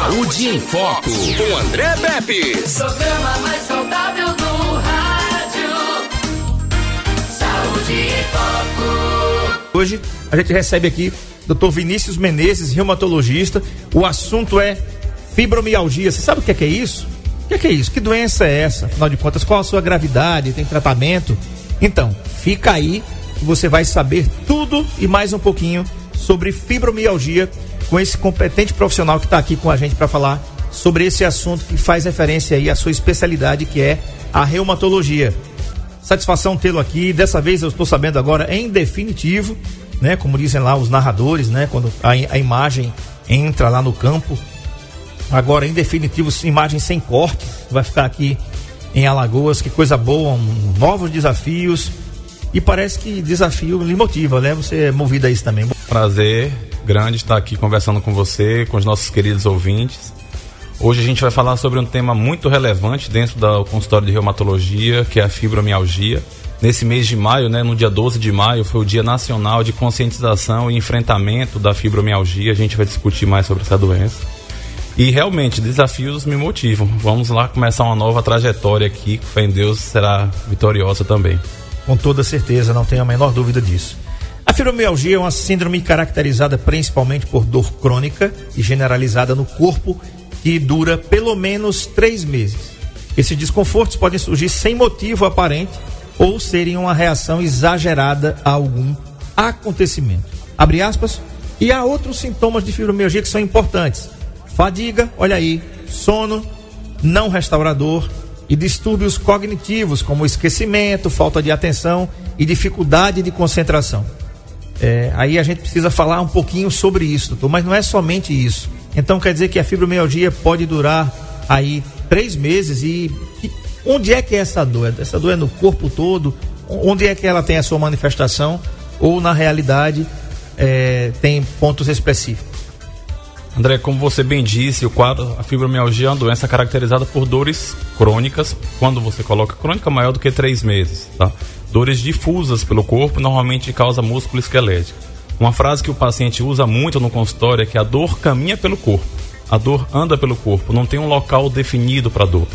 Saúde em Foco, com André Pepe. Programa mais saudável do rádio. Saúde em Foco. Hoje a gente recebe aqui Dr. Vinícius Menezes, reumatologista. O assunto é fibromialgia. Você sabe o que é, que é isso? O que é, que é isso? Que doença é essa? Afinal de contas, qual a sua gravidade? Tem tratamento? Então, fica aí que você vai saber tudo e mais um pouquinho sobre fibromialgia com esse competente profissional que está aqui com a gente para falar sobre esse assunto que faz referência aí à sua especialidade, que é a reumatologia. Satisfação tê-lo aqui. Dessa vez eu estou sabendo agora em definitivo, né? Como dizem lá os narradores, né? Quando a, a imagem entra lá no campo. Agora, em definitivo, imagem sem corte. Vai ficar aqui em Alagoas. Que coisa boa, um, novos desafios. E parece que desafio lhe motiva, né? Você é movido a isso também. Prazer grande estar aqui conversando com você, com os nossos queridos ouvintes. Hoje a gente vai falar sobre um tema muito relevante dentro do consultório de reumatologia, que é a fibromialgia. Nesse mês de maio, né, no dia 12 de maio, foi o Dia Nacional de Conscientização e Enfrentamento da Fibromialgia. A gente vai discutir mais sobre essa doença. E realmente, desafios me motivam. Vamos lá começar uma nova trajetória aqui, que fé em Deus será vitoriosa também. Com toda certeza, não tenho a menor dúvida disso. A fibromialgia é uma síndrome caracterizada principalmente por dor crônica e generalizada no corpo que dura pelo menos três meses. Esses desconfortos podem surgir sem motivo aparente ou serem uma reação exagerada a algum acontecimento. Abre aspas. E há outros sintomas de fibromialgia que são importantes: fadiga, olha aí, sono não restaurador e distúrbios cognitivos, como esquecimento, falta de atenção e dificuldade de concentração. É, aí a gente precisa falar um pouquinho sobre isso, doutor, mas não é somente isso. Então quer dizer que a fibromialgia pode durar aí três meses e, e onde é que é essa dor? Essa dor é no corpo todo? Onde é que ela tem a sua manifestação? Ou na realidade é, tem pontos específicos? André, como você bem disse, o quadro, a fibromialgia é uma doença caracterizada por dores crônicas. Quando você coloca crônica, maior do que três meses, tá? Dores difusas pelo corpo, normalmente causa músculo esquelético. Uma frase que o paciente usa muito no consultório é que a dor caminha pelo corpo. A dor anda pelo corpo, não tem um local definido para dor.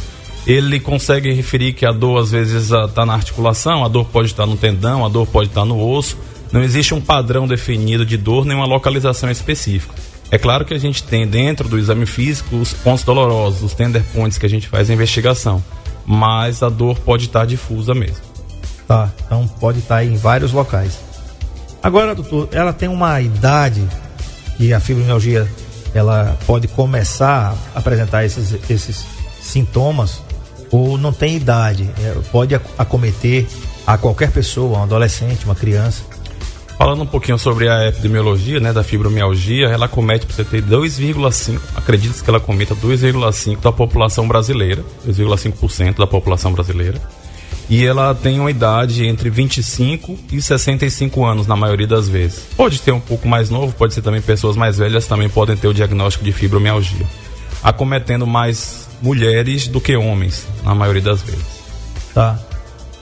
Ele consegue referir que a dor às vezes está na articulação, a dor pode estar no tendão, a dor pode estar no osso. Não existe um padrão definido de dor, nem uma localização específica. É claro que a gente tem dentro do exame físico os pontos dolorosos, os tender points que a gente faz a investigação, mas a dor pode estar difusa mesmo. Tá, então pode estar em vários locais. Agora, doutor, ela tem uma idade que a fibromialgia ela pode começar a apresentar esses, esses sintomas ou não tem idade, é, pode acometer a qualquer pessoa, um adolescente, uma criança. Falando um pouquinho sobre a epidemiologia, né, da fibromialgia, ela comete, para você ter 2,5, acredita que ela cometa 2,5 da população brasileira, 2,5% da população brasileira. E ela tem uma idade entre 25 e 65 anos na maioria das vezes. Pode ter um pouco mais novo, pode ser também pessoas mais velhas também podem ter o diagnóstico de fibromialgia. Acometendo mais mulheres do que homens, na maioria das vezes. Tá.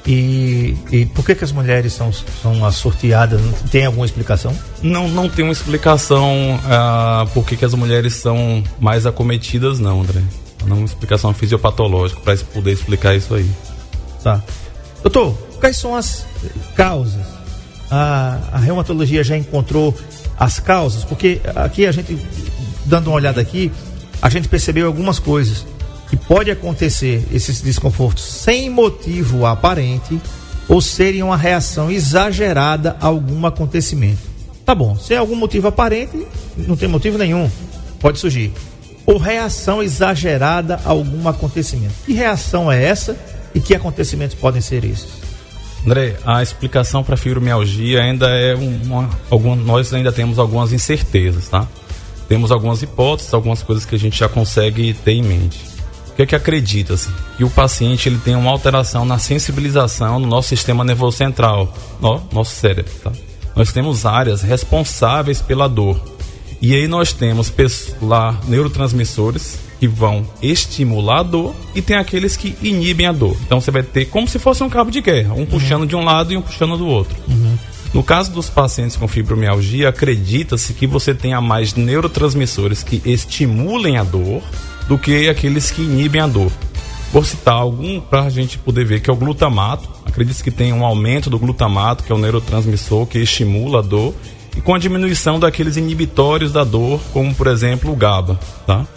E, e por que, que as mulheres são, são as sorteadas? Tem alguma explicação? Não, não tem uma explicação uh, por que, que as mulheres são mais acometidas, não, André. Não uma explicação fisiopatológica para poder explicar isso aí. Tá. Doutor, quais são as causas? A, a reumatologia já encontrou as causas? Porque aqui a gente, dando uma olhada aqui, a gente percebeu algumas coisas que pode acontecer esses desconfortos sem motivo aparente ou serem uma reação exagerada a algum acontecimento. Tá bom, sem algum motivo aparente, não tem motivo nenhum, pode surgir. Ou reação exagerada a algum acontecimento. Que reação é essa e que acontecimentos podem ser esses? André, a explicação para fibromialgia ainda é uma, algum, nós ainda temos algumas incertezas, tá? Temos algumas hipóteses, algumas coisas que a gente já consegue ter em mente. O que é que acredita-se? Que o paciente ele tem uma alteração na sensibilização no nosso sistema nervoso central, no nosso cérebro. Tá? Nós temos áreas responsáveis pela dor. E aí nós temos lá neurotransmissores que vão estimular a dor e tem aqueles que inibem a dor. Então você vai ter como se fosse um cabo de guerra, um uhum. puxando de um lado e um puxando do outro. Uhum. No caso dos pacientes com fibromialgia, acredita-se que você tenha mais neurotransmissores que estimulem a dor do que aqueles que inibem a dor. Vou citar algum para a gente poder ver que é o glutamato. Acredita-se que tem um aumento do glutamato, que é o neurotransmissor que estimula a dor, e com a diminuição daqueles inibitórios da dor, como por exemplo o GABA, tá?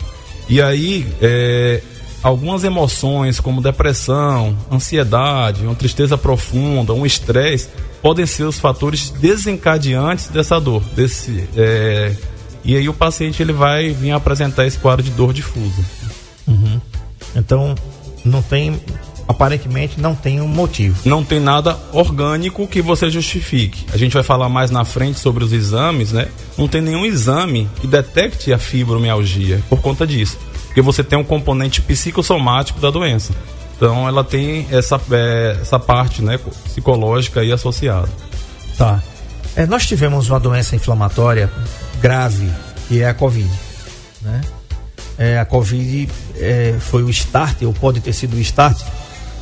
E aí, é, algumas emoções como depressão, ansiedade, uma tristeza profunda, um estresse, podem ser os fatores desencadeantes dessa dor. Desse, é, e aí o paciente ele vai vir apresentar esse quadro de dor difusa. Uhum. Então, não tem aparentemente não tem um motivo. Não tem nada orgânico que você justifique. A gente vai falar mais na frente sobre os exames, né? Não tem nenhum exame que detecte a fibromialgia por conta disso. Porque você tem um componente psicossomático da doença. Então ela tem essa, é, essa parte né, psicológica aí associada. Tá. É, nós tivemos uma doença inflamatória grave, que é a Covid. Né? É, a Covid é, foi o start, ou pode ter sido o start,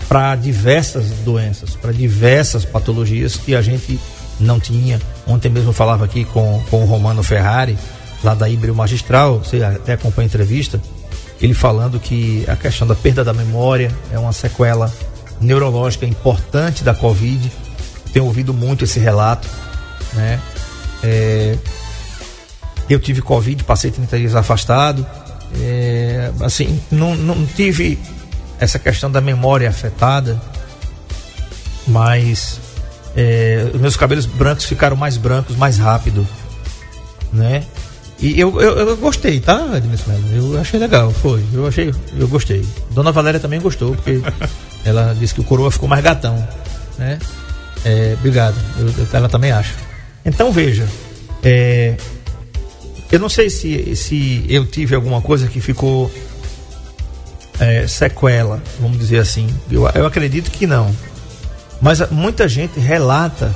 para diversas doenças, para diversas patologias que a gente não tinha. Ontem mesmo eu falava aqui com, com o Romano Ferrari, lá da Ibrio Magistral, você até acompanha a entrevista, ele falando que a questão da perda da memória é uma sequela neurológica importante da Covid. Tenho ouvido muito esse relato, né? É, eu tive Covid, passei 30 dias afastado. É, assim, não, não tive essa questão da memória afetada, mas é, os meus cabelos brancos ficaram mais brancos mais rápido, né? E eu, eu, eu gostei, tá, Edmilson Eu achei legal, foi. Eu achei, eu gostei. Dona Valéria também gostou, porque ela disse que o coroa ficou mais gatão, né? É, obrigado, eu, ela também acha. Então veja, é, eu não sei se, se eu tive alguma coisa que ficou é, sequela, vamos dizer assim. Eu, eu acredito que não. Mas muita gente relata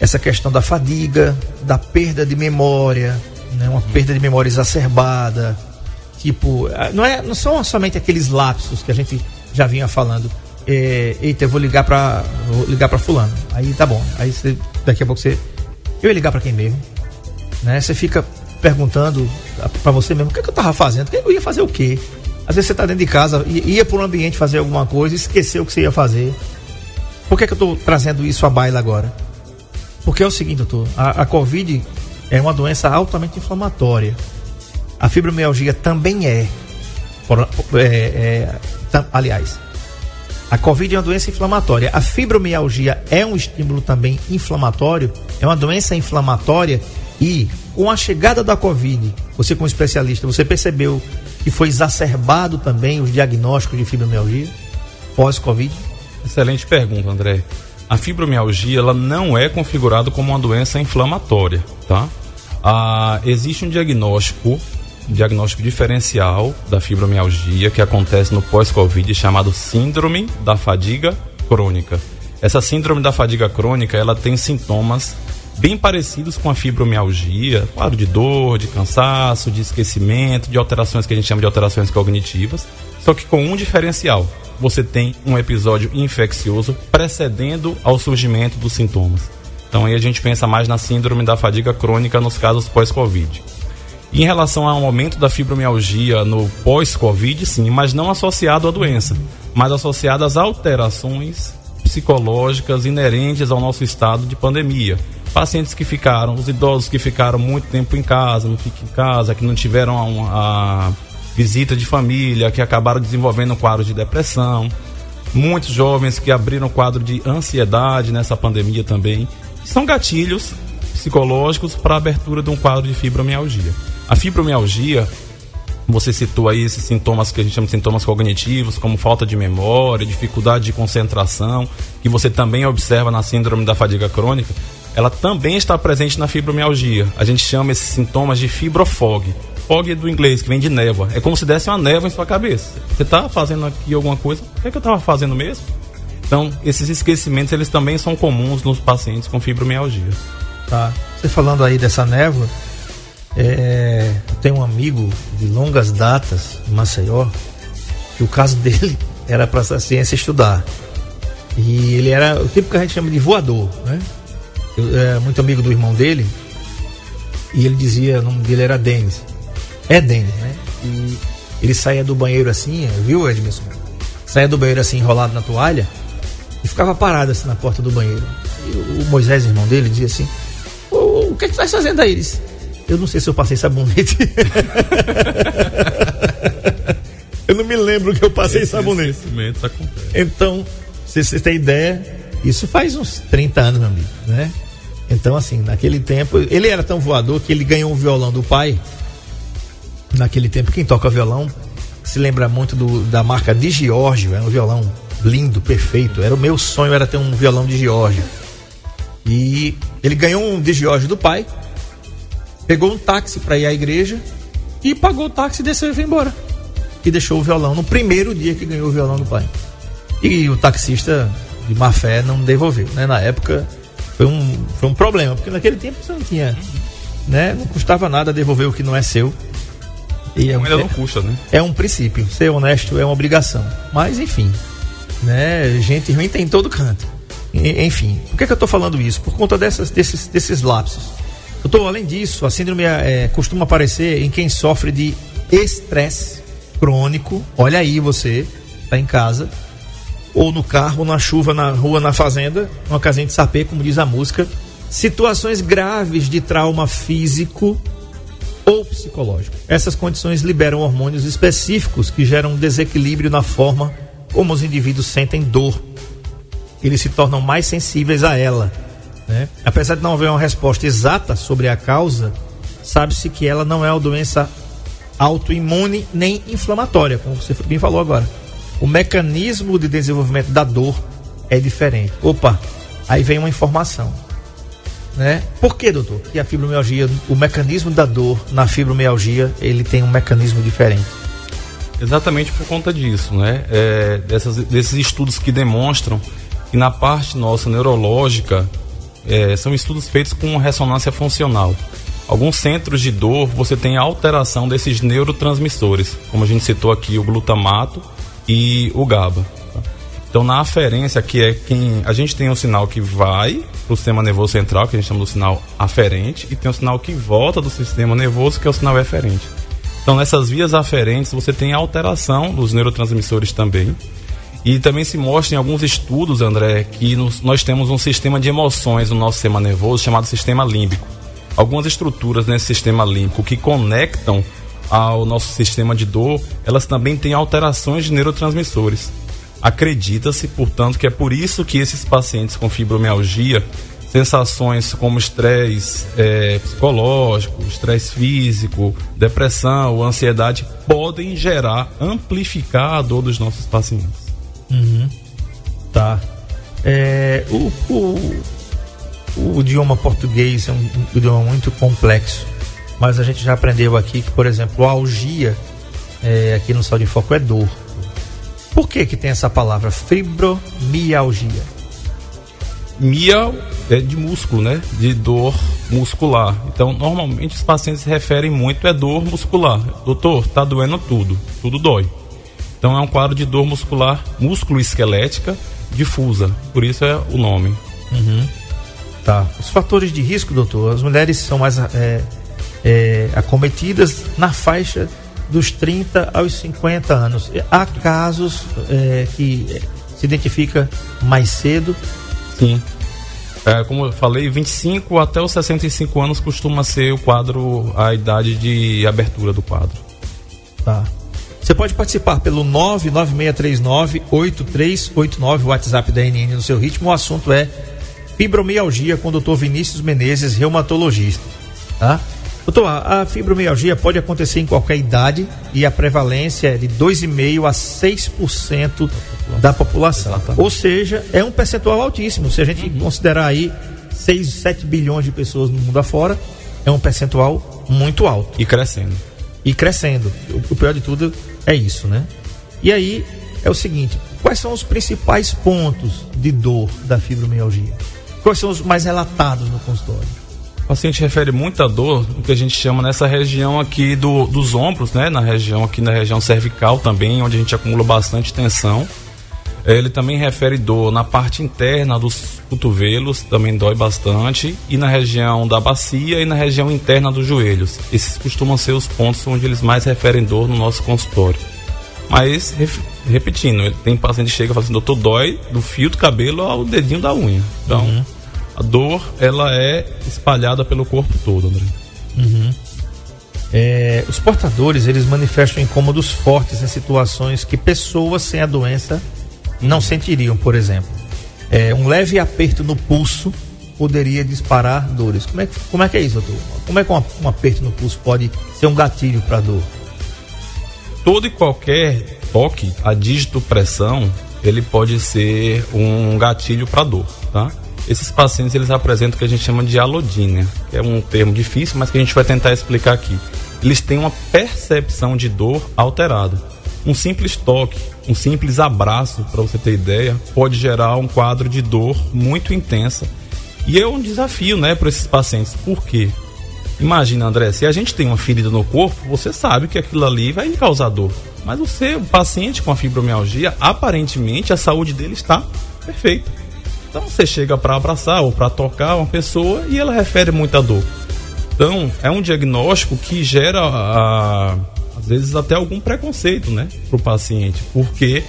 essa questão da fadiga, da perda de memória, né? uma perda de memória exacerbada. Tipo, não, é, não são somente aqueles lapsos que a gente já vinha falando. É, Eita, eu vou ligar para vou ligar para fulano. Aí tá bom. Aí você, daqui a pouco você eu ia ligar para quem mesmo, né? Você fica perguntando para você mesmo, o que, é que eu tava fazendo? Eu ia fazer o quê? Às vezes você está dentro de casa, ia para um ambiente fazer alguma coisa, esqueceu o que você ia fazer. Por que, é que eu estou trazendo isso à baila agora? Porque é o seguinte, doutor, a, a Covid é uma doença altamente inflamatória. A fibromialgia também é. É, é tam, aliás, a Covid é uma doença inflamatória. A fibromialgia é um estímulo também inflamatório, é uma doença inflamatória e com a chegada da Covid, você como especialista, você percebeu que foi exacerbado também os diagnósticos de fibromialgia pós-Covid? Excelente pergunta, André. A fibromialgia ela não é configurada como uma doença inflamatória, tá? Ah, existe um diagnóstico, um diagnóstico diferencial da fibromialgia que acontece no pós-Covid chamado síndrome da fadiga crônica. Essa síndrome da fadiga crônica ela tem sintomas bem parecidos com a fibromialgia, quadro de dor, de cansaço, de esquecimento, de alterações que a gente chama de alterações cognitivas, só que com um diferencial. Você tem um episódio infeccioso precedendo ao surgimento dos sintomas. Então aí a gente pensa mais na síndrome da fadiga crônica nos casos pós-Covid. Em relação ao aumento da fibromialgia no pós-Covid, sim, mas não associado à doença, mas associado às alterações psicológicas inerentes ao nosso estado de pandemia pacientes que ficaram, os idosos que ficaram muito tempo em casa, não ficam em casa, que não tiveram a, a visita de família, que acabaram desenvolvendo um quadro de depressão, muitos jovens que abriram quadro de ansiedade nessa pandemia também. São gatilhos psicológicos para a abertura de um quadro de fibromialgia. A fibromialgia, você citou aí esses sintomas que a gente chama de sintomas cognitivos, como falta de memória, dificuldade de concentração, que você também observa na síndrome da fadiga crônica, ela também está presente na fibromialgia. A gente chama esses sintomas de fibrofog. Fog é do inglês, que vem de névoa. É como se desse uma névoa em sua cabeça. Você está fazendo aqui alguma coisa? O que, é que eu estava fazendo mesmo? Então, esses esquecimentos, eles também são comuns nos pacientes com fibromialgia. Tá. Você falando aí dessa névoa, é, eu tenho um amigo de longas datas em Maceió, que o caso dele era para essa ciência estudar. E ele era o tipo que a gente chama de voador, né? Eu era muito amigo do irmão dele, e ele dizia, o nome dele era Denis. É Denis, né? E ele saía do banheiro assim, viu, Edmilson? Saía do banheiro assim, enrolado na toalha, e ficava parado assim na porta do banheiro. E o Moisés, irmão dele, dizia assim: O, o que é que tu tá fazendo aí? Ele disse, eu não sei se eu passei sabonete. eu não me lembro que eu passei sabonete. Então, se você tem ideia, isso faz uns 30 anos, meu amigo, né? Então, assim, naquele tempo, ele era tão voador que ele ganhou um violão do pai. Naquele tempo, quem toca violão se lembra muito do, da marca de Giorgio, era um violão lindo, perfeito. Era o meu sonho era ter um violão de Giorgio. E ele ganhou um de Giorgio do pai, pegou um táxi para ir à igreja e pagou o táxi, desceu e foi embora. E deixou o violão no primeiro dia que ganhou o violão do pai. E o taxista de má fé não devolveu, né? Na época foi um, foi um problema, porque naquele tempo você não tinha, né? Não custava nada devolver o que não é seu. E é, um- Ainda não custa, né? é um princípio. Ser honesto é uma obrigação. Mas, enfim, né? Gente ruim tem em todo canto. E- enfim, por que, que eu estou falando isso? Por conta dessas, desses, desses lapsos. Doutor, além disso, a síndrome é, costuma aparecer em quem sofre de estresse crônico. Olha aí você, tá em casa, ou no carro, ou na chuva, na rua, na fazenda, uma casinha de sapê, como diz a música. Situações graves de trauma físico ou psicológico. Essas condições liberam hormônios específicos que geram um desequilíbrio na forma como os indivíduos sentem dor. Eles se tornam mais sensíveis a ela. né? Apesar de não haver uma resposta exata sobre a causa, sabe-se que ela não é uma doença autoimune nem inflamatória, como você bem falou agora. O mecanismo de desenvolvimento da dor é diferente. Opa, aí vem uma informação né? Por que, doutor? Que a fibromialgia, o mecanismo da dor na fibromialgia, ele tem um mecanismo diferente. Exatamente por conta disso, né? É, dessas, desses estudos que demonstram que na parte nossa neurológica é, são estudos feitos com ressonância funcional. Alguns centros de dor você tem alteração desses neurotransmissores, como a gente citou aqui, o glutamato e o GABA. tá? Então, na aferência, que é quem. A gente tem um sinal que vai para o sistema nervoso central, que a gente chama do sinal aferente, e tem um sinal que volta do sistema nervoso, que é o sinal eferente. Então, nessas vias aferentes, você tem alteração dos neurotransmissores também. E também se mostra em alguns estudos, André, que nos- nós temos um sistema de emoções no nosso sistema nervoso chamado sistema límbico. Algumas estruturas nesse sistema límbico que conectam ao nosso sistema de dor, elas também têm alterações de neurotransmissores. Acredita-se, portanto, que é por isso que esses pacientes com fibromialgia, sensações como estresse eh, psicológico, estresse físico, depressão, ansiedade, podem gerar, amplificar a dor dos nossos pacientes. Tá. É, o, o, o idioma português é um idioma muito complexo, mas a gente já aprendeu aqui que, por exemplo, a algia, é, aqui no Sal de Foco, é dor. Por que que tem essa palavra fibromialgia? Mia é de músculo, né? De dor muscular. Então, normalmente os pacientes se referem muito é dor muscular. Doutor, tá doendo tudo, tudo dói. Então é um quadro de dor muscular, músculo esquelética difusa. Por isso é o nome. Tá. Os fatores de risco, doutor, as mulheres são mais é, é, acometidas na faixa dos 30 aos 50 anos. Há casos é, que se identifica mais cedo. Sim. É, como eu falei, 25 até os 65 anos costuma ser o quadro, a idade de abertura do quadro. Tá. Você pode participar pelo 99639-8389, o WhatsApp da NN no seu ritmo. O assunto é fibromialgia com o Dr. Vinícius Menezes, reumatologista. Tá? Doutor, a fibromialgia pode acontecer em qualquer idade e a prevalência é de 2,5% a 6% da população. Exatamente. Ou seja, é um percentual altíssimo. Se a gente considerar aí 6, 7 bilhões de pessoas no mundo afora, é um percentual muito alto E crescendo. e crescendo. O, o pior de tudo é isso, né? E aí é o seguinte: quais são os principais pontos de dor da fibromialgia? Quais são os mais relatados no consultório? Paciente refere muita dor, o que a gente chama nessa região aqui do, dos ombros, né? Na região aqui na região cervical também, onde a gente acumula bastante tensão. Ele também refere dor na parte interna dos cotovelos, também dói bastante, e na região da bacia e na região interna dos joelhos. Esses costumam ser os pontos onde eles mais referem dor no nosso consultório. Mas, repetindo, tem paciente que chega e fala assim, doutor, dói do fio do cabelo ao dedinho da unha. Então, uhum. A dor, ela é espalhada pelo corpo todo, André. Uhum. É, os portadores, eles manifestam incômodos fortes em situações que pessoas sem a doença não sentiriam, por exemplo. É, um leve aperto no pulso poderia disparar dores. Como é, como é que é isso, doutor? Como é que um, um aperto no pulso pode ser um gatilho para dor? Todo e qualquer toque a dígito pressão, ele pode ser um gatilho para dor, tá? Esses pacientes eles apresentam o que a gente chama de alodínia, que é um termo difícil, mas que a gente vai tentar explicar aqui. Eles têm uma percepção de dor alterada. Um simples toque, um simples abraço, para você ter ideia, pode gerar um quadro de dor muito intensa. E é um desafio, né, para esses pacientes. Por quê? Imagina, André, se a gente tem uma ferida no corpo, você sabe que aquilo ali vai causar dor. Mas você, o paciente com a fibromialgia, aparentemente a saúde dele está perfeita. Então você chega para abraçar ou para tocar uma pessoa e ela refere muita dor. Então é um diagnóstico que gera a às vezes até algum preconceito, né, pro paciente, porque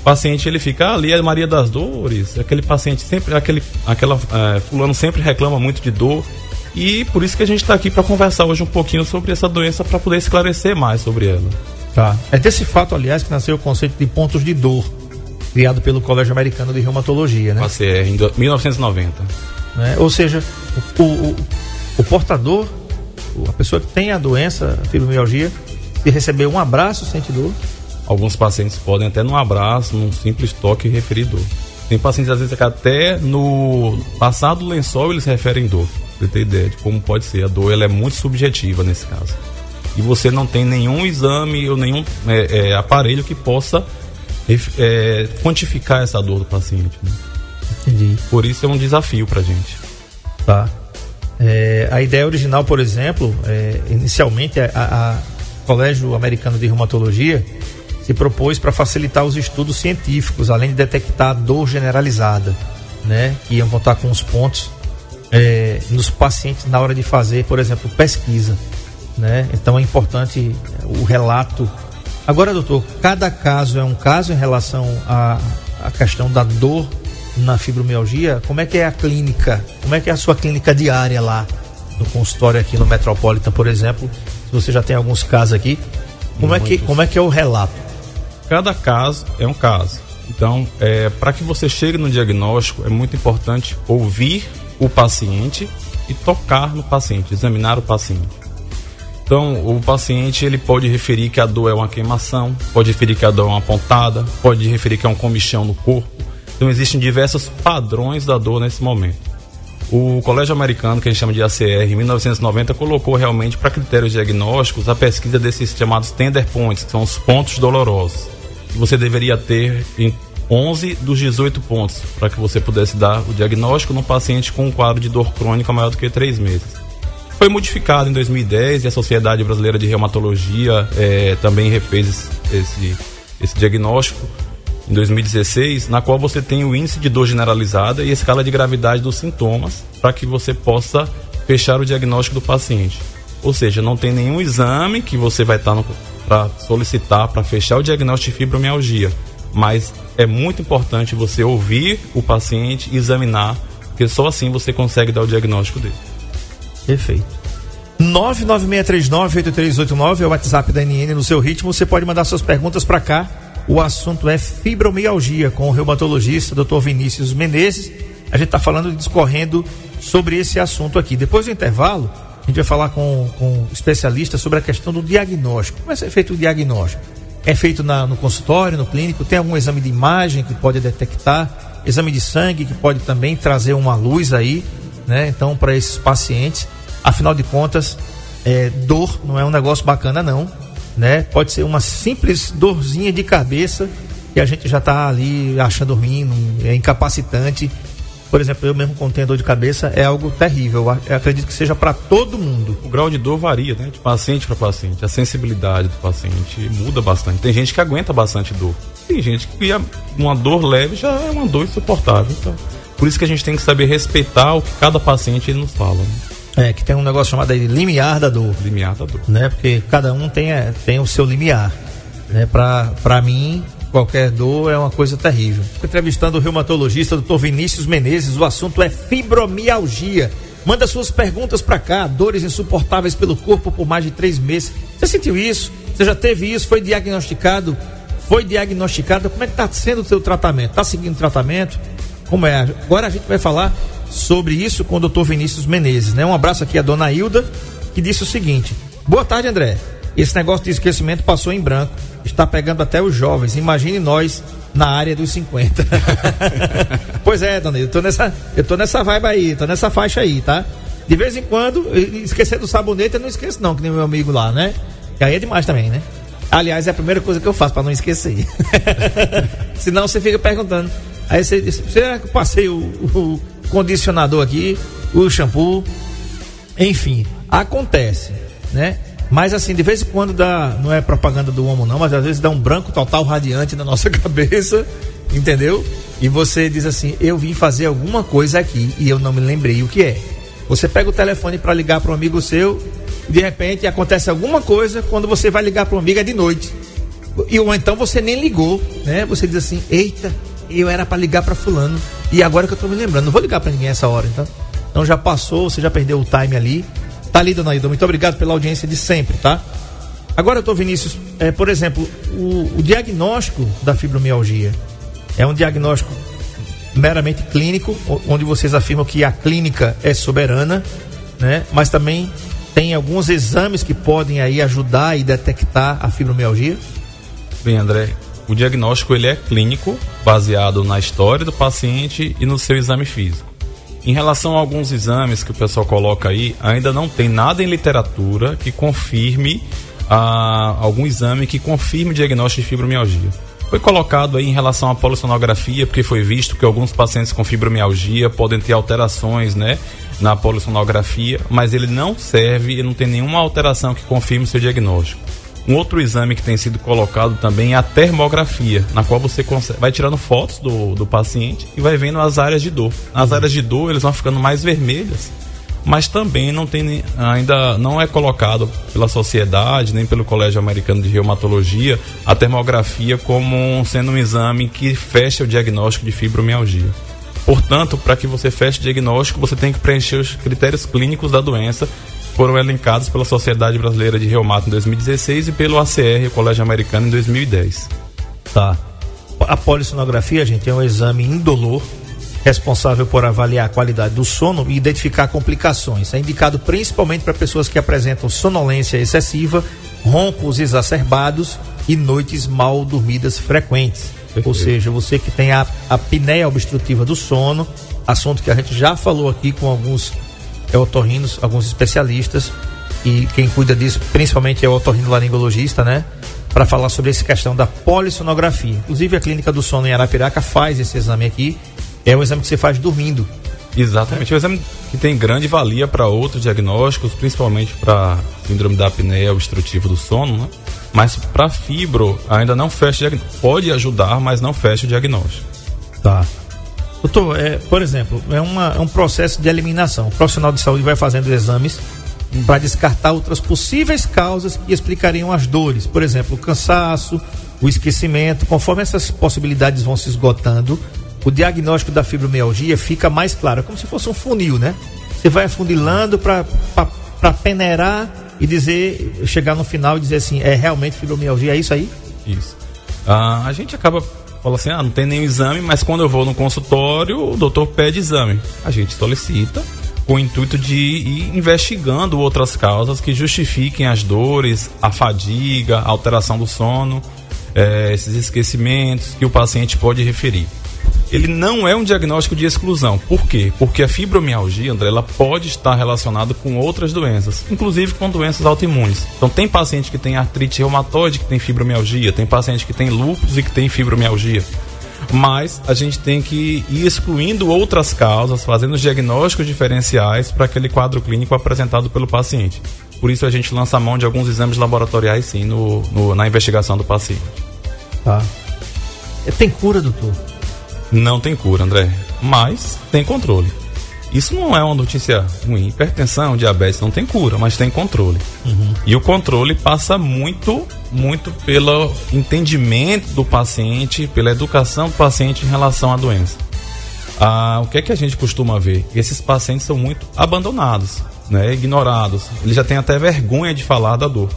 o paciente ele fica ali é Maria das Dores, aquele paciente sempre, aquele, aquela é, fulano sempre reclama muito de dor e por isso que a gente está aqui para conversar hoje um pouquinho sobre essa doença para poder esclarecer mais sobre ela. Tá. É desse fato, aliás, que nasceu o conceito de pontos de dor, criado pelo Colégio Americano de Reumatologia, né? ACR, em 1990. Né? Ou seja, o, o, o portador, a pessoa que tem a doença, a fibromialgia, se receber um abraço, sente dor? Alguns pacientes podem até num abraço, num simples toque referir dor. Tem pacientes às vezes que até no passado lençol eles referem dor. Você ter ideia de como pode ser. A dor ela é muito subjetiva nesse caso. E você não tem nenhum exame ou nenhum é, é, aparelho que possa é, quantificar essa dor do paciente. Né? Entendi. Por isso é um desafio pra gente. Tá. É, a ideia original, por exemplo, é, inicialmente a, a Colégio Americano de Reumatologia se propôs para facilitar os estudos científicos, além de detectar dor generalizada, né? Que iam contar com os pontos é, nos pacientes na hora de fazer, por exemplo, pesquisa, né? Então é importante o relato. Agora, doutor, cada caso é um caso em relação à, à questão da dor na fibromialgia. Como é que é a clínica? Como é que é a sua clínica diária lá no consultório aqui no Metropolitan, por exemplo? Se você já tem alguns casos aqui, como é que como é que é o relato? Cada caso é um caso. Então, é, para que você chegue no diagnóstico, é muito importante ouvir o paciente e tocar no paciente, examinar o paciente. Então, o paciente ele pode referir que a dor é uma queimação, pode referir que a dor é uma pontada, pode referir que é um comichão no corpo. Então, existem diversos padrões da dor nesse momento. O Colégio Americano, que a gente chama de ACR, em 1990, colocou realmente para critérios diagnósticos a pesquisa desses chamados tender points, que são os pontos dolorosos. Você deveria ter em 11 dos 18 pontos para que você pudesse dar o diagnóstico no paciente com um quadro de dor crônica maior do que 3 meses. Foi modificado em 2010 e a Sociedade Brasileira de Reumatologia eh, também refez esse, esse diagnóstico em 2016, na qual você tem o índice de dor generalizada e a escala de gravidade dos sintomas, para que você possa fechar o diagnóstico do paciente. Ou seja, não tem nenhum exame que você vai estar para solicitar para fechar o diagnóstico de fibromialgia, mas é muito importante você ouvir o paciente e examinar, porque só assim você consegue dar o diagnóstico dele. Perfeito. 996398389 é o WhatsApp da NN no seu ritmo. Você pode mandar suas perguntas para cá o assunto é fibromialgia com o reumatologista Dr. Vinícius Menezes. A gente está falando e discorrendo sobre esse assunto aqui. Depois do intervalo, a gente vai falar com, com especialistas sobre a questão do diagnóstico. Como é feito o diagnóstico? É feito na, no consultório, no clínico? Tem algum exame de imagem que pode detectar? Exame de sangue que pode também trazer uma luz aí, né? Então, para esses pacientes, afinal de contas, é, dor não é um negócio bacana, não né? Pode ser uma simples dorzinha de cabeça que a gente já está ali achando ruim, é incapacitante. por exemplo, eu mesmo tenho dor de cabeça, é algo terrível. Eu acredito que seja para todo mundo. O grau de dor varia, né? De paciente para paciente. A sensibilidade do paciente muda bastante. Tem gente que aguenta bastante dor. Tem gente que uma dor leve já é uma dor insuportável. Então, por isso que a gente tem que saber respeitar o que cada paciente nos fala. Né? É, que tem um negócio chamado de limiar da dor. Limiar da dor. Né? Porque cada um tem, é, tem o seu limiar. Né? Para mim, qualquer dor é uma coisa terrível. Estou entrevistando o reumatologista Dr. Vinícius Menezes. O assunto é fibromialgia. Manda suas perguntas para cá. Dores insuportáveis pelo corpo por mais de três meses. Você sentiu isso? Você já teve isso? Foi diagnosticado? Foi diagnosticado? Como é que está sendo o seu tratamento? Está seguindo o tratamento? Como é? Agora a gente vai falar sobre isso com o Dr. Vinícius Menezes, né? Um abraço aqui a dona Hilda, que disse o seguinte: Boa tarde, André. Esse negócio de esquecimento passou em branco está pegando até os jovens. Imagine nós na área dos 50. pois é, dona, eu tô nessa, eu tô nessa vibe aí, tô nessa faixa aí, tá? De vez em quando, esquecer do sabonete eu não esqueço não, que nem meu amigo lá, né? E aí é demais também, né? Aliás, é a primeira coisa que eu faço para não esquecer. Senão você fica perguntando. Aí você diz, será que eu passei o, o condicionador aqui, o shampoo? Enfim, acontece, né? Mas assim, de vez em quando dá, não é propaganda do homo não, mas às vezes dá um branco total radiante na nossa cabeça, entendeu? E você diz assim, eu vim fazer alguma coisa aqui e eu não me lembrei o que é. Você pega o telefone para ligar para um amigo seu, de repente acontece alguma coisa, quando você vai ligar para um amigo é de noite. E ou então você nem ligou, né? Você diz assim: "Eita, eu era para ligar para fulano e agora que eu tô me lembrando, não vou ligar para ninguém essa hora, então". Então já passou, você já perdeu o time ali. Tá ali, dona Ida, muito obrigado pela audiência de sempre, tá? Agora, doutor Vinícius, é, por exemplo, o, o diagnóstico da fibromialgia é um diagnóstico meramente clínico, onde vocês afirmam que a clínica é soberana, né? Mas também tem alguns exames que podem aí ajudar e detectar a fibromialgia? Bem, André, o diagnóstico ele é clínico, baseado na história do paciente e no seu exame físico. Em relação a alguns exames que o pessoal coloca aí, ainda não tem nada em literatura que confirme ah, algum exame que confirme o diagnóstico de fibromialgia. Foi colocado aí em relação à polissonografia, porque foi visto que alguns pacientes com fibromialgia podem ter alterações, né, na polissonografia, mas ele não serve e não tem nenhuma alteração que confirme o seu diagnóstico. Um outro exame que tem sido colocado também é a termografia, na qual você consegue, vai tirando fotos do, do paciente e vai vendo as áreas de dor. As áreas de dor eles vão ficando mais vermelhas, mas também não tem ainda não é colocado pela sociedade nem pelo Colégio Americano de Reumatologia a termografia como sendo um exame que fecha o diagnóstico de fibromialgia. Portanto, para que você feche o diagnóstico, você tem que preencher os critérios clínicos da doença foram elencados pela Sociedade Brasileira de Reumato em 2016 e pelo ACR, o Colégio Americano, em 2010. Tá. A polissonografia, gente, é um exame indolor responsável por avaliar a qualidade do sono e identificar complicações. É indicado principalmente para pessoas que apresentam sonolência excessiva, roncos exacerbados e noites mal dormidas frequentes. Perfeito. Ou seja, você que tem a, apneia obstrutiva do sono, assunto que a gente já falou aqui com alguns é otorrinos, alguns especialistas, e quem cuida disso principalmente é o otorrinolaringologista, né? Para falar sobre essa questão da polissonografia. Inclusive a Clínica do Sono em Arapiraca faz esse exame aqui. É um exame que você faz dormindo. Exatamente, é um exame que tem grande valia para outros diagnósticos, principalmente para síndrome da apneia obstrutiva do sono, né? Mas para fibro ainda não fecha o diagnóstico. Pode ajudar, mas não fecha o diagnóstico. Tá. Doutor, é, por exemplo, é, uma, é um processo de eliminação. O profissional de saúde vai fazendo exames para descartar outras possíveis causas que explicariam as dores. Por exemplo, o cansaço, o esquecimento. Conforme essas possibilidades vão se esgotando, o diagnóstico da fibromialgia fica mais claro. É como se fosse um funil, né? Você vai afundilando para peneirar e dizer, chegar no final e dizer assim, é realmente fibromialgia, é isso aí? Isso. Ah, a gente acaba fala assim: ah, não tem nenhum exame, mas quando eu vou no consultório, o doutor pede exame. A gente solicita com o intuito de ir investigando outras causas que justifiquem as dores, a fadiga, a alteração do sono, é, esses esquecimentos que o paciente pode referir ele não é um diagnóstico de exclusão. Por quê? Porque a fibromialgia, André, ela pode estar relacionada com outras doenças, inclusive com doenças autoimunes. Então tem paciente que tem artrite reumatoide que tem fibromialgia, tem paciente que tem lúpus e que tem fibromialgia. Mas a gente tem que ir excluindo outras causas, fazendo diagnósticos diferenciais para aquele quadro clínico apresentado pelo paciente. Por isso a gente lança a mão de alguns exames laboratoriais, sim, no, no na investigação do paciente. Tá. Tem cura, doutor? Não tem cura, André, mas tem controle. Isso não é uma notícia ruim. Hipertensão, diabetes não tem cura, mas tem controle. Uhum. E o controle passa muito, muito pelo entendimento do paciente, pela educação do paciente em relação à doença. Ah, o que é que a gente costuma ver? Esses pacientes são muito abandonados, né, ignorados. Eles já têm até vergonha de falar da dor.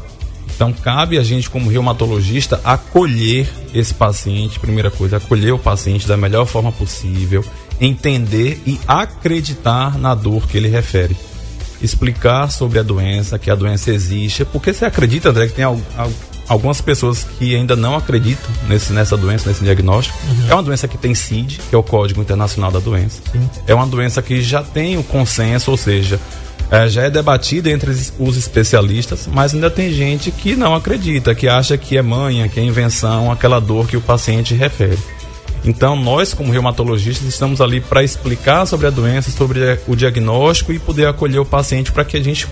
Então cabe a gente como reumatologista acolher esse paciente, primeira coisa, acolher o paciente da melhor forma possível, entender e acreditar na dor que ele refere. Explicar sobre a doença, que a doença existe. Porque você acredita, André, que tem algumas pessoas que ainda não acreditam nesse, nessa doença, nesse diagnóstico. Uhum. É uma doença que tem CID, que é o Código Internacional da Doença. Sim. É uma doença que já tem o consenso, ou seja, é, já é debatida entre os especialistas, mas ainda tem gente que não acredita, que acha que é manha, que é invenção, aquela dor que o paciente refere. Então, nós, como reumatologistas, estamos ali para explicar sobre a doença, sobre o diagnóstico e poder acolher o paciente para que a gente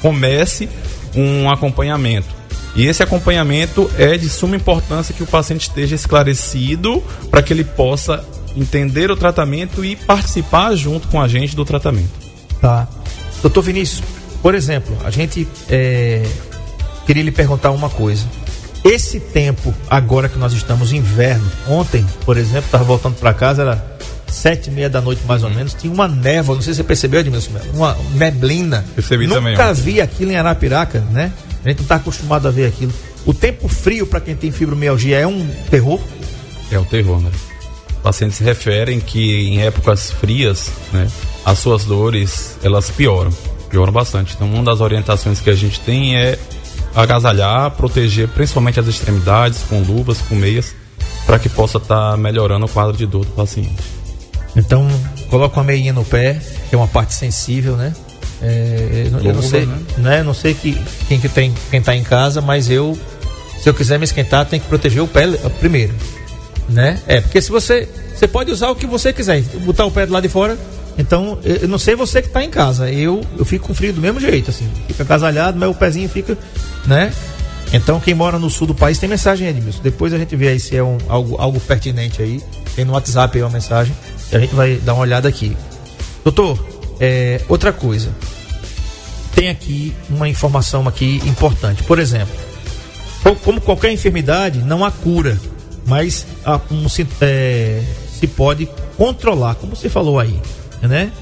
comece um acompanhamento. E esse acompanhamento é de suma importância que o paciente esteja esclarecido para que ele possa entender o tratamento e participar junto com a gente do tratamento. Tá. Doutor Vinícius, por exemplo, a gente é, queria lhe perguntar uma coisa. Esse tempo, agora que nós estamos inverno, ontem, por exemplo, estava voltando para casa, era sete e meia da noite mais ou menos, tinha uma névoa, não sei se você percebeu, Edmilson, uma neblina. Percebi Nunca também. Nunca vi aquilo em Arapiraca, né? A gente não está acostumado a ver aquilo. O tempo frio para quem tem fibromialgia é um terror? É o terror, né? Pacientes referem que em épocas frias, né, as suas dores elas pioram, pioram bastante. Então, uma das orientações que a gente tem é agasalhar, proteger principalmente as extremidades com luvas, com meias, para que possa estar tá melhorando o quadro de dor do paciente. Então, coloca uma meinha no pé, que é uma parte sensível, né? É, eu, eu, não sei, né? né? Não sei que, quem que tem, quem tá em casa, mas eu, se eu quiser me esquentar, tem que proteger o pé primeiro, né? É, porque se você, você pode usar o que você quiser, botar o pé do lado de fora, então, eu não sei você que está em casa. Eu, eu fico com frio do mesmo jeito, assim. Fica agasalhado, mas o pezinho fica, né? Então, quem mora no sul do país tem mensagem, Edmilson. Depois a gente vê aí se é um, algo, algo pertinente aí. Tem no WhatsApp aí uma mensagem. E a gente vai dar uma olhada aqui. Doutor, é, outra coisa. Tem aqui uma informação aqui importante. Por exemplo, como qualquer enfermidade, não há cura. Mas um, é, se pode controlar, como você falou aí né?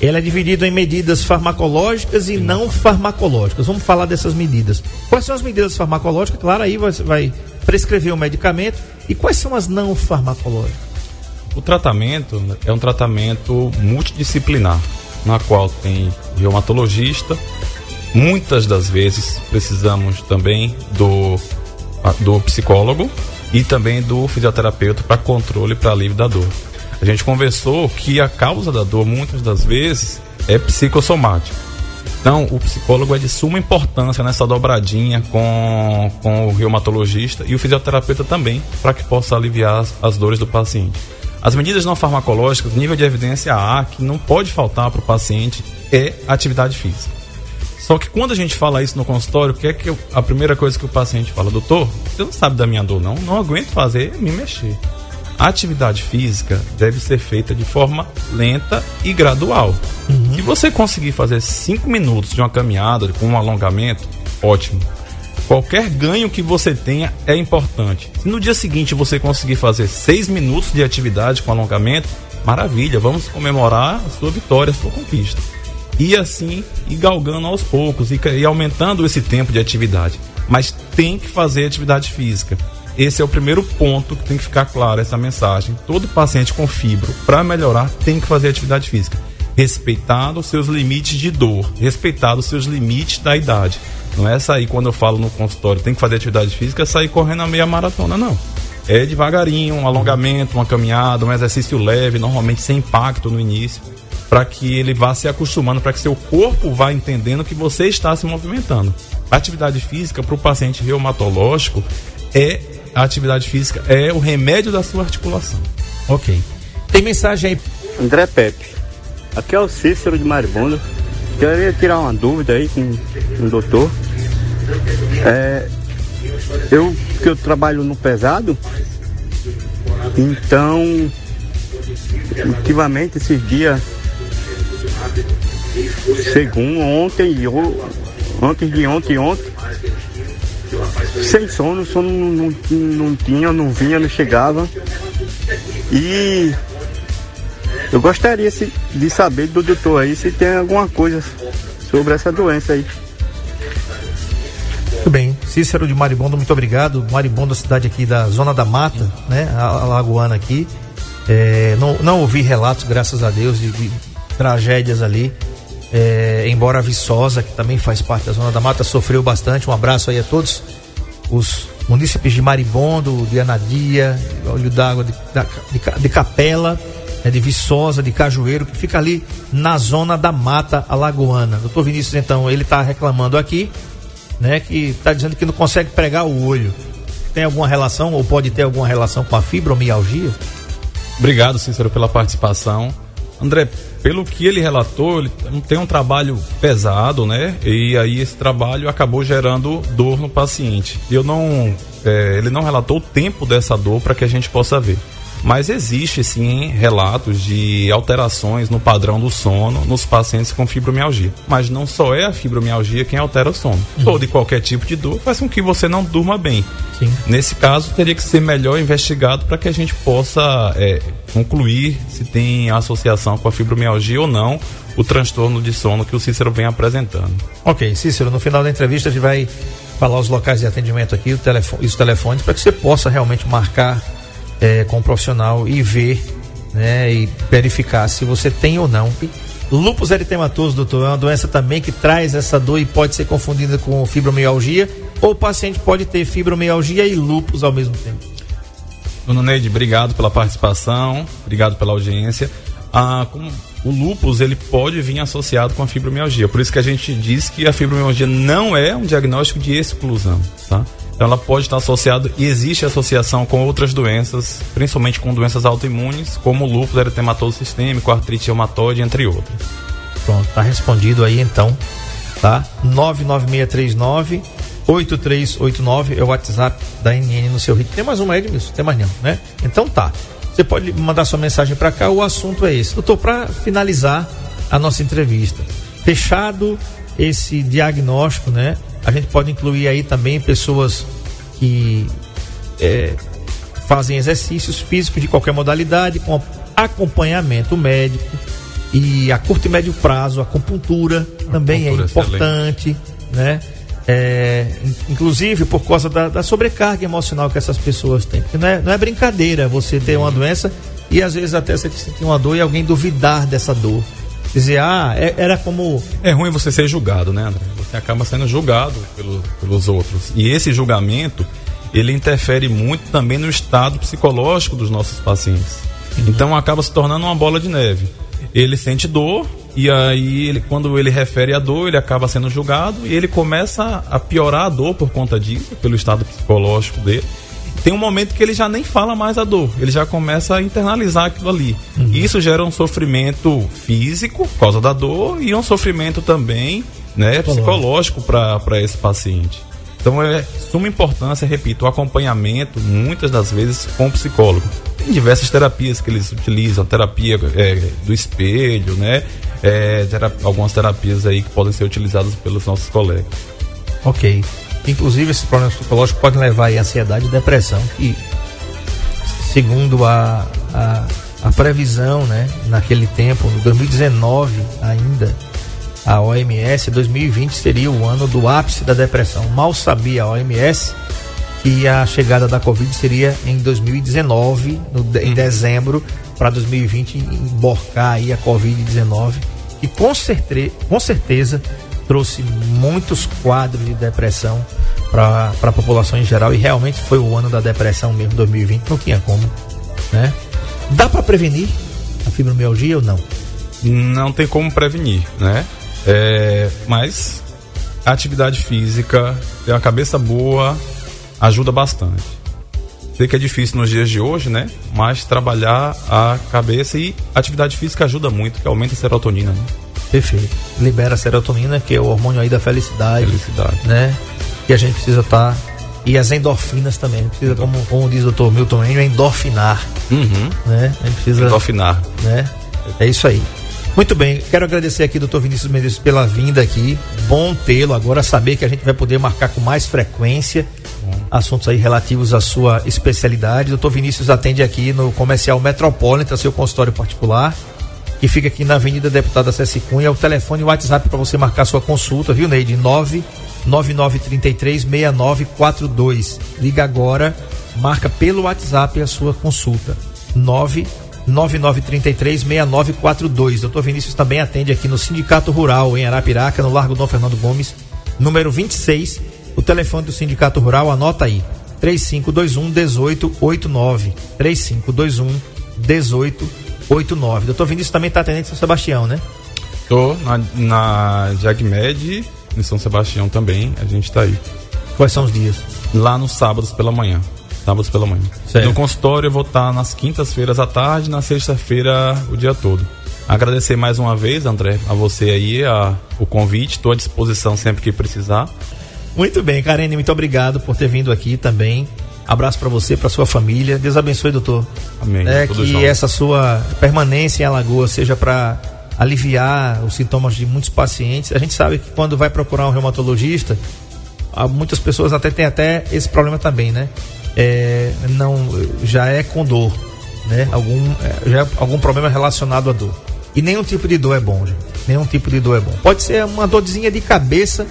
Ela é dividida em medidas farmacológicas e não farmacológicas. Vamos falar dessas medidas. Quais são as medidas farmacológicas? Claro, aí você vai prescrever o um medicamento. E quais são as não farmacológicas? O tratamento é um tratamento multidisciplinar, na qual tem reumatologista. Muitas das vezes precisamos também do, do psicólogo e também do fisioterapeuta para controle para alívio da dor. A gente conversou que a causa da dor, muitas das vezes, é psicossomática. Então, o psicólogo é de suma importância nessa dobradinha com, com o reumatologista e o fisioterapeuta também, para que possa aliviar as, as, dores do paciente. As medidas não farmacológicas, nível de evidência A, que não pode faltar para o paciente, é atividade física. Só que quando a gente fala isso no consultório, o que é que eu, a primeira coisa que o paciente fala? Doutor, você não sabe da minha dor, não? Não aguento fazer, me mexer. A atividade física deve ser feita de forma lenta e gradual. Uhum. Se você conseguir fazer 5 minutos de uma caminhada com um alongamento, ótimo. Qualquer ganho que você tenha é importante. Se no dia seguinte você conseguir fazer 6 minutos de atividade com alongamento, maravilha, vamos comemorar a sua vitória, a sua conquista. E assim, ir galgando aos poucos e, e aumentando esse tempo de atividade. Mas tem que fazer atividade física. Esse é o primeiro ponto que tem que ficar claro essa mensagem. Todo paciente com fibro, para melhorar, tem que fazer atividade física. Respeitado os seus limites de dor, respeitado os seus limites da idade. Não é sair quando eu falo no consultório, tem que fazer atividade física, sair correndo a meia maratona, não. É devagarinho, um alongamento, uma caminhada, um exercício leve, normalmente sem impacto no início, para que ele vá se acostumando, para que seu corpo vá entendendo que você está se movimentando. Atividade física para o paciente reumatológico é a atividade física é o remédio da sua articulação. Ok. Tem mensagem aí. André Pepe. Aqui é o Cícero de Maribondo. Queria tirar uma dúvida aí com, com o doutor. É, eu que eu trabalho no pesado, então ultimamente esses dias segundo ontem e o- antes de ontem e ontem sem sono, sono não, não, não tinha, não vinha, não chegava. E eu gostaria de saber do doutor aí se tem alguma coisa sobre essa doença aí. Muito bem. Cícero de Maribondo, muito obrigado. Maribondo, cidade aqui da Zona da Mata, né? A, a Lagoana aqui. É, não, não ouvi relatos, graças a Deus, de, de tragédias ali. É, embora a Viçosa, que também faz parte da Zona da Mata, sofreu bastante. Um abraço aí a todos os munícipes de Maribondo, de Anadia, Olho d'Água, de, de de Capela, né, de Viçosa, de Cajueiro, que fica ali na Zona da Mata Alagoana. Doutor Vinícius, então, ele está reclamando aqui né, que está dizendo que não consegue pregar o olho. Tem alguma relação ou pode ter alguma relação com a fibromialgia? Obrigado, Cícero, pela participação. André, pelo que ele relatou, ele tem um trabalho pesado, né? E aí esse trabalho acabou gerando dor no paciente. Eu não, é, ele não relatou o tempo dessa dor para que a gente possa ver. Mas existe sim relatos de alterações no padrão do sono nos pacientes com fibromialgia. Mas não só é a fibromialgia quem altera o sono. Todo e qualquer tipo de dor faz com que você não durma bem. Sim. Nesse caso, teria que ser melhor investigado para que a gente possa é, concluir se tem associação com a fibromialgia ou não o transtorno de sono que o Cícero vem apresentando. Ok, Cícero, no final da entrevista a gente vai falar os locais de atendimento aqui, o telefone, os telefones, para que você possa realmente marcar eh, com o profissional e ver, né, e verificar se você tem ou não. Lúpus eritematoso, doutor, é uma doença também que traz essa dor e pode ser confundida com fibromialgia, ou o paciente pode ter fibromialgia e lúpus ao mesmo tempo. Dona Neide, obrigado pela participação, obrigado pela audiência. Ah, com o lúpus ele pode vir associado com a fibromialgia, por isso que a gente diz que a fibromialgia não é um diagnóstico de exclusão, tá? Então ela pode estar associada e existe associação com outras doenças, principalmente com doenças autoimunes, como lúpus eritematoso sistêmico, artrite reumatoide, entre outras. Pronto, tá respondido aí então, tá? 99639 8389 é o WhatsApp da NN no seu ritmo. Tem mais uma aí, Edmilson? Tem mais não, né? Então tá. Você pode mandar sua mensagem para cá, o assunto é esse. Doutor, para finalizar a nossa entrevista, fechado esse diagnóstico, né? A gente pode incluir aí também pessoas que é, fazem exercícios físicos de qualquer modalidade, com acompanhamento médico e a curto e médio prazo, a acupuntura também é Acupuntura, importante, né? É, in- inclusive por causa da, da sobrecarga emocional que essas pessoas têm. Porque não é, não é brincadeira você ter uma doença e às vezes até você sentir uma dor e alguém duvidar dessa dor. Dizer, ah, é- era como. É ruim você ser julgado, né, André? Você acaba sendo julgado pelo- pelos outros. E esse julgamento, ele interfere muito também no estado psicológico dos nossos pacientes. Então acaba se tornando uma bola de neve. Ele sente dor e aí ele, quando ele refere a dor, ele acaba sendo julgado e ele começa a piorar a dor por conta disso, pelo estado psicológico dele. Tem um momento que ele já nem fala mais a dor, ele já começa a internalizar aquilo ali. E isso gera um sofrimento físico por causa da dor e um sofrimento também né, psicológico para esse paciente. Então é suma importância, repito, o acompanhamento, muitas das vezes com o psicólogo. Tem diversas terapias que eles utilizam, terapia é, do espelho, né? É, tera- algumas terapias aí que podem ser utilizadas pelos nossos colegas. Ok. Inclusive, esses problemas psicológicos podem levar a ansiedade e depressão, que, segundo a, a, a previsão, né, naquele tempo, no 2019 ainda, a OMS, 2020 seria o ano do ápice da depressão. Mal sabia a OMS que a chegada da Covid seria em 2019, no em dezembro, para 2020 emborcar aí a Covid-19, que com, com certeza trouxe muitos quadros de depressão para a população em geral e realmente foi o ano da depressão mesmo, 2020, não tinha como, né? Dá para prevenir a fibromialgia ou não? não tem como prevenir, né? É, mas atividade física, ter uma cabeça boa, ajuda bastante. Sei que é difícil nos dias de hoje, né? Mas trabalhar a cabeça e atividade física ajuda muito, que aumenta a serotonina, né? Perfeito. Libera a serotonina, que é o hormônio aí da felicidade. Felicidade. Né? E a gente precisa estar. Tá... E as endorfinas também. Precisa, como, como diz o Dr. Milton Enio, endorfinar. Uhum. Né? A gente precisa. Endorfinar. Né? É isso aí. Muito bem, quero agradecer aqui, doutor Vinícius Mendes, pela vinda aqui. Bom tê-lo agora, saber que a gente vai poder marcar com mais frequência assuntos aí relativos à sua especialidade. Doutor Vinícius atende aqui no Comercial Metropolitan, seu consultório particular, que fica aqui na Avenida Deputada Ceci Cunha. O telefone e o WhatsApp para você marcar sua consulta, viu, Neide? 999336942. Liga agora, marca pelo WhatsApp a sua consulta. 9 99336942. Doutor Vinícius também atende aqui no Sindicato Rural, em Arapiraca, no Largo Dom Fernando Gomes, número 26. O telefone do Sindicato Rural, anota aí: 3521 1889. 3521 1889. Doutor Vinícius também está atendendo em São Sebastião, né? Tô na, na JagMed, em São Sebastião também, a gente está aí. Quais são os dias? Lá nos sábados pela manhã sábados pela manhã. Certo. No consultório eu vou estar nas quintas-feiras à tarde, na sexta-feira o dia todo. Agradecer mais uma vez, André, a você aí, a, o convite, estou à disposição sempre que precisar. Muito bem, Karine, muito obrigado por ter vindo aqui também. Abraço para você, para sua família. Deus abençoe, doutor. Amém. É que junto. essa sua permanência em Alagoas seja para aliviar os sintomas de muitos pacientes. A gente sabe que quando vai procurar um reumatologista, muitas pessoas até têm até esse problema também, né? é, não já é com dor, né? Algum, é, já é algum problema relacionado à dor. E nenhum tipo de dor é bom, gente. Nenhum tipo de dor é bom. Pode ser uma dorzinha de cabeça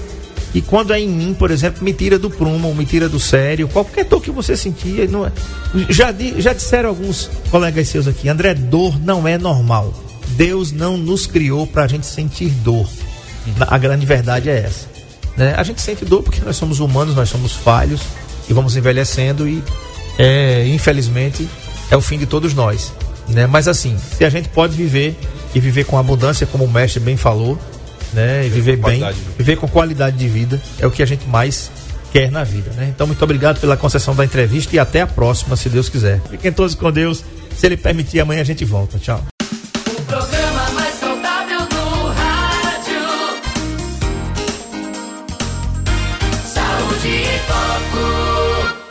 e quando é em mim, por exemplo, me tira do prumo, me tira do sério, qualquer dor que você sentir, não é, já, já disseram alguns colegas seus aqui, André, dor não é normal. Deus não nos criou para a gente sentir dor. A grande verdade é essa. Né? A gente sente dor porque nós somos humanos, nós somos falhos, e vamos envelhecendo e é, infelizmente é o fim de todos nós, né? Mas assim, se a gente pode viver e viver com abundância, como o mestre bem falou, né? E viver bem, viver com qualidade de vida é o que a gente mais quer na vida, né? Então muito obrigado pela concessão da entrevista e até a próxima, se Deus quiser. Fiquem todos com Deus. Se ele permitir, amanhã a gente volta. Tchau.